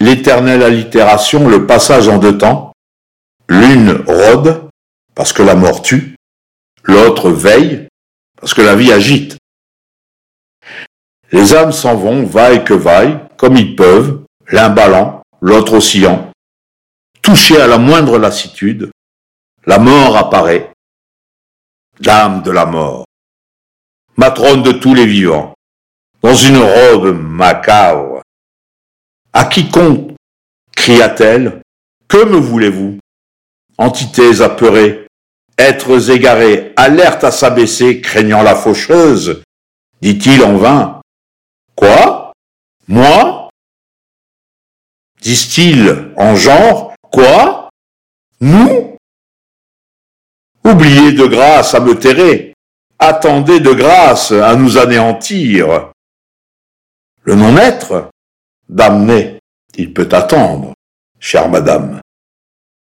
l'éternelle allitération, le passage en deux temps. L'une rôde, parce que la mort tue, l'autre veille, parce que la vie agite. Les âmes s'en vont, vaillent que vaillent, comme ils peuvent, l'un ballant, l'autre oscillant. Touché à la moindre lassitude, la mort apparaît, dame de la mort, matrone de tous les vivants, dans une robe macabre. À quiconque cria-t-elle, que me voulez-vous? Entités apeurées, êtres égarés, alertes à s'abaisser, craignant la faucheuse, dit-il en vain. Quoi? Moi? Disent-ils en genre. Quoi? Nous? Oubliez de grâce à me terrer, attendez de grâce à nous anéantir. Le non-être Damné, il peut attendre, chère madame.